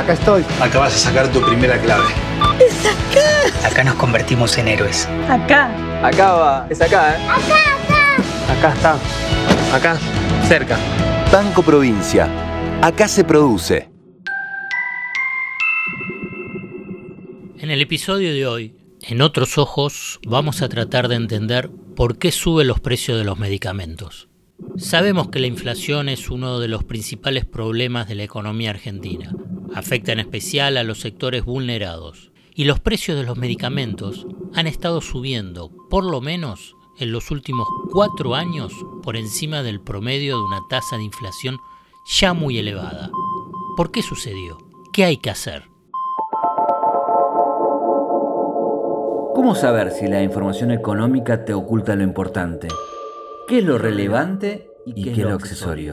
Acá estoy. Acá vas a sacar tu primera clave. ¡Es acá! Acá nos convertimos en héroes. Acá. Acá va. Es acá, ¿eh? Acá, acá. Acá está. Acá. Cerca. Banco Provincia. Acá se produce. En el episodio de hoy, en otros ojos, vamos a tratar de entender por qué suben los precios de los medicamentos. Sabemos que la inflación es uno de los principales problemas de la economía argentina. Afecta en especial a los sectores vulnerados. Y los precios de los medicamentos han estado subiendo, por lo menos en los últimos cuatro años, por encima del promedio de una tasa de inflación ya muy elevada. ¿Por qué sucedió? ¿Qué hay que hacer? ¿Cómo saber si la información económica te oculta lo importante? ¿Qué es lo relevante y qué es lo accesorio?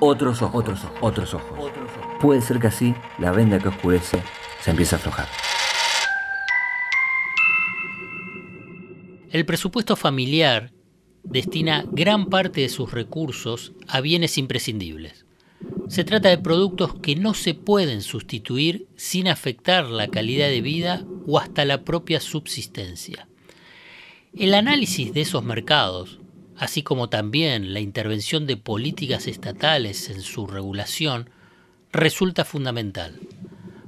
otros ojos, otros ojos, otros ojos. Puede ser que así la venda que oscurece se empiece a aflojar. El presupuesto familiar destina gran parte de sus recursos a bienes imprescindibles. Se trata de productos que no se pueden sustituir sin afectar la calidad de vida o hasta la propia subsistencia. El análisis de esos mercados, así como también la intervención de políticas estatales en su regulación, resulta fundamental.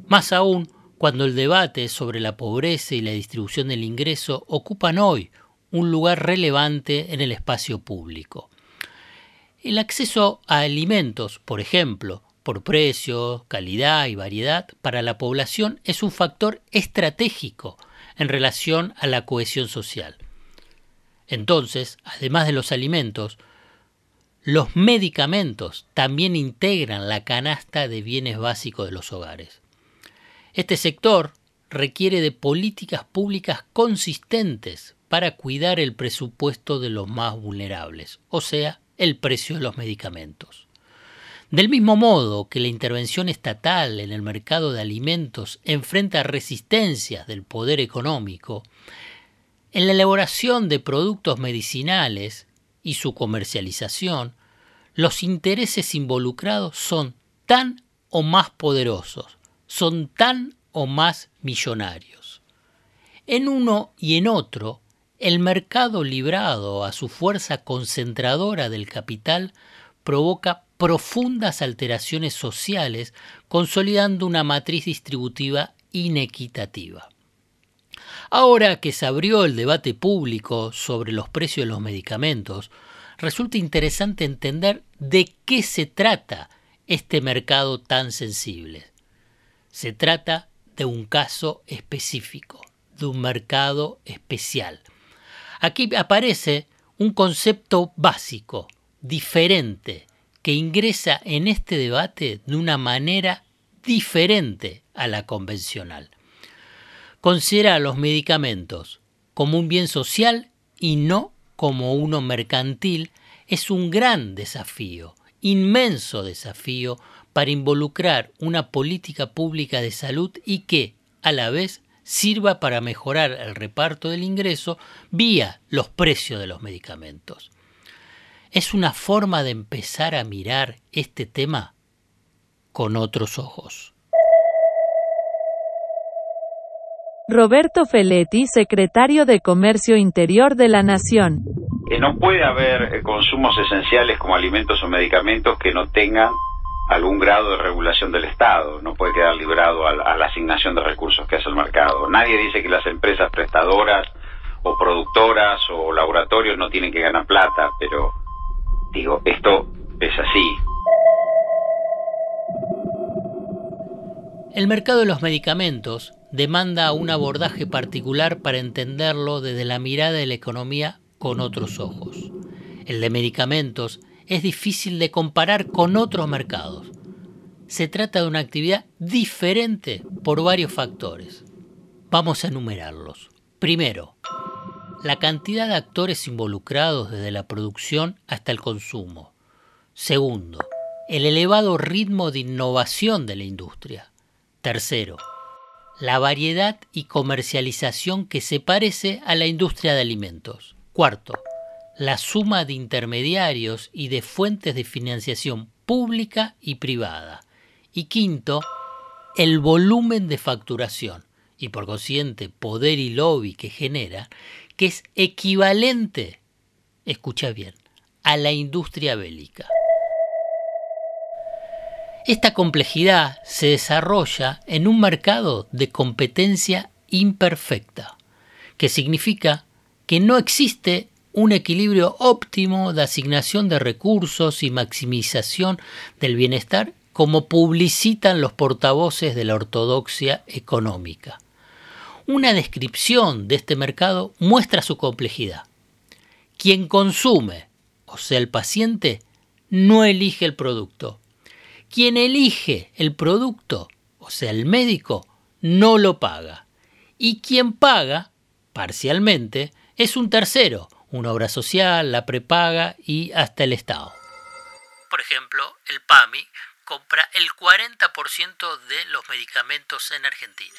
Más aún cuando el debate sobre la pobreza y la distribución del ingreso ocupan hoy un lugar relevante en el espacio público. El acceso a alimentos, por ejemplo, por precio, calidad y variedad para la población es un factor estratégico en relación a la cohesión social. Entonces, además de los alimentos, los medicamentos también integran la canasta de bienes básicos de los hogares. Este sector requiere de políticas públicas consistentes para cuidar el presupuesto de los más vulnerables, o sea, el precio de los medicamentos. Del mismo modo que la intervención estatal en el mercado de alimentos enfrenta resistencias del poder económico, en la elaboración de productos medicinales y su comercialización, los intereses involucrados son tan o más poderosos, son tan o más millonarios. En uno y en otro, el mercado librado a su fuerza concentradora del capital provoca profundas alteraciones sociales, consolidando una matriz distributiva inequitativa. Ahora que se abrió el debate público sobre los precios de los medicamentos, resulta interesante entender de qué se trata este mercado tan sensible. Se trata de un caso específico, de un mercado especial. Aquí aparece un concepto básico, diferente, que ingresa en este debate de una manera diferente a la convencional. Considera los medicamentos como un bien social y no como uno mercantil es un gran desafío, inmenso desafío para involucrar una política pública de salud y que, a la vez, sirva para mejorar el reparto del ingreso vía los precios de los medicamentos. Es una forma de empezar a mirar este tema con otros ojos. Roberto Feletti, secretario de Comercio Interior de la Nación. No puede haber eh, consumos esenciales como alimentos o medicamentos que no tengan algún grado de regulación del Estado, no puede quedar librado a, la asignación de recursos que hace el mercado. Nadie dice que las empresas prestadoras o productoras o laboratorios no tienen que ganar plata, pero digo, esto es así. El mercado de los medicamentos demanda un abordaje particular para entenderlo desde la mirada de la economía con otros ojos. El de medicamentos es difícil de comparar con otros mercados. Se trata de una actividad diferente por varios factores. vamos a enumerarlos. Primero, la cantidad de actores involucrados desde la producción hasta el consumo. Segundo, el elevado ritmo de innovación de la industria. Tercero, la variedad y comercialización que se parece a la industria de alimentos. Cuarto, la suma de intermediarios y de fuentes de financiación pública y privada. Y quinto, el volumen de facturación y por consiguiente poder y lobby que genera, que es equivalente, escucha bien, a la industria bélica. Esta complejidad se desarrolla en un mercado de competencia imperfecta, que significa que no existe un equilibrio óptimo de asignación de recursos y maximización del bienestar como publicitan los portavoces de la ortodoxia económica. Una descripción de este mercado muestra su complejidad. Quien consume, o sea el paciente, no elige el producto, quien elige el producto, o sea, el médico, no lo paga. Y quien paga, parcialmente, es un tercero, una obra social, la prepaga y hasta el Estado. Por ejemplo, el PAMI compra el 40% de los medicamentos en Argentina.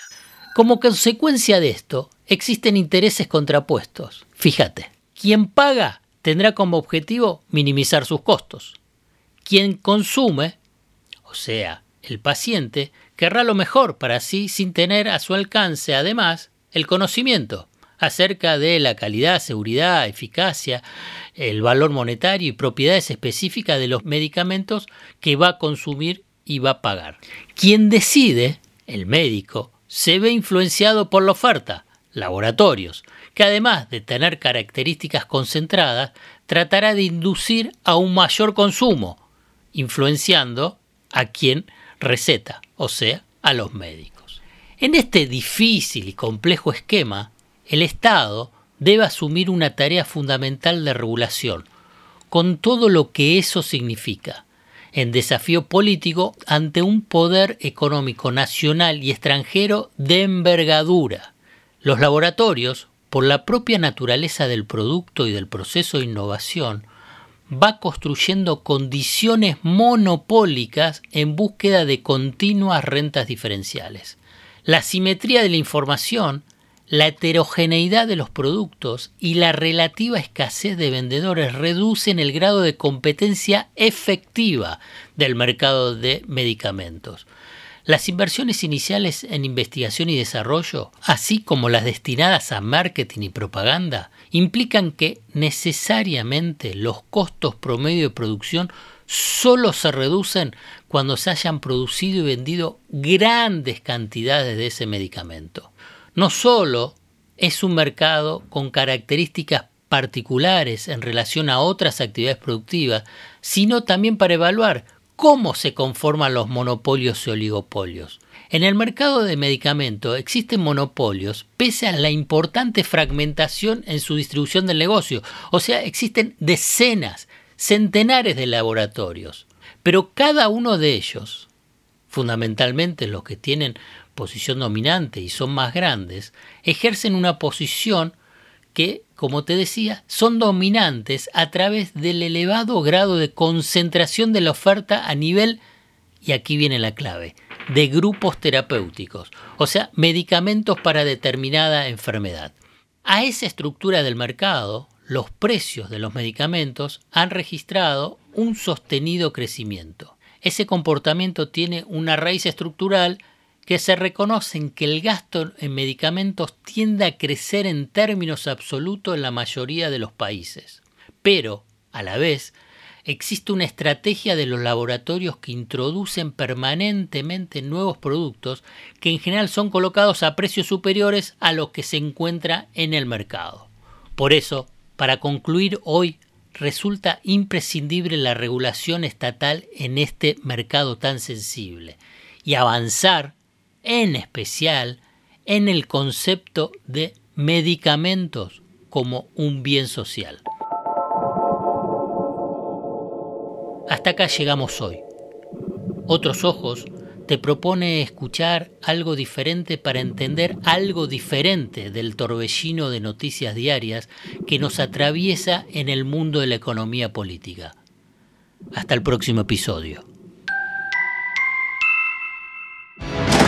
Como consecuencia de esto, existen intereses contrapuestos. Fíjate, quien paga tendrá como objetivo minimizar sus costos. Quien consume o sea, el paciente, querrá lo mejor para sí sin tener a su alcance, además, el conocimiento acerca de la calidad, seguridad, eficacia, el valor monetario y propiedades específicas de los medicamentos que va a consumir y va a pagar. Quien decide, el médico, se ve influenciado por la oferta, laboratorios, que además de tener características concentradas, tratará de inducir a un mayor consumo, influenciando a quien receta, o sea, a los médicos. En este difícil y complejo esquema, el Estado debe asumir una tarea fundamental de regulación, con todo lo que eso significa, en desafío político ante un poder económico nacional y extranjero de envergadura. Los laboratorios, por la propia naturaleza del producto y del proceso de innovación, va construyendo condiciones monopólicas en búsqueda de continuas rentas diferenciales. La simetría de la información, la heterogeneidad de los productos y la relativa escasez de vendedores reducen el grado de competencia efectiva del mercado de medicamentos. Las inversiones iniciales en investigación y desarrollo, así como las destinadas a marketing y propaganda, implican que necesariamente los costos promedio de producción solo se reducen cuando se hayan producido y vendido grandes cantidades de ese medicamento. No solo es un mercado con características particulares en relación a otras actividades productivas, sino también para evaluar cómo se conforman los monopolios y oligopolios. En el mercado de medicamentos existen monopolios pese a la importante fragmentación en su distribución del negocio. O sea, existen decenas, centenares de laboratorios. Pero cada uno de ellos, fundamentalmente los que tienen posición dominante y son más grandes, ejercen una posición que, como te decía, son dominantes a través del elevado grado de concentración de la oferta a nivel, y aquí viene la clave, de grupos terapéuticos, o sea, medicamentos para determinada enfermedad. A esa estructura del mercado, los precios de los medicamentos han registrado un sostenido crecimiento. Ese comportamiento tiene una raíz estructural que se reconoce en que el gasto en medicamentos tiende a crecer en términos absolutos en la mayoría de los países. Pero, a la vez, existe una estrategia de los laboratorios que introducen permanentemente nuevos productos que en general son colocados a precios superiores a los que se encuentra en el mercado. Por eso, para concluir hoy, resulta imprescindible la regulación estatal en este mercado tan sensible y avanzar, en especial, en el concepto de medicamentos como un bien social. Hasta acá llegamos hoy. Otros ojos te propone escuchar algo diferente para entender algo diferente del torbellino de noticias diarias que nos atraviesa en el mundo de la economía política. Hasta el próximo episodio.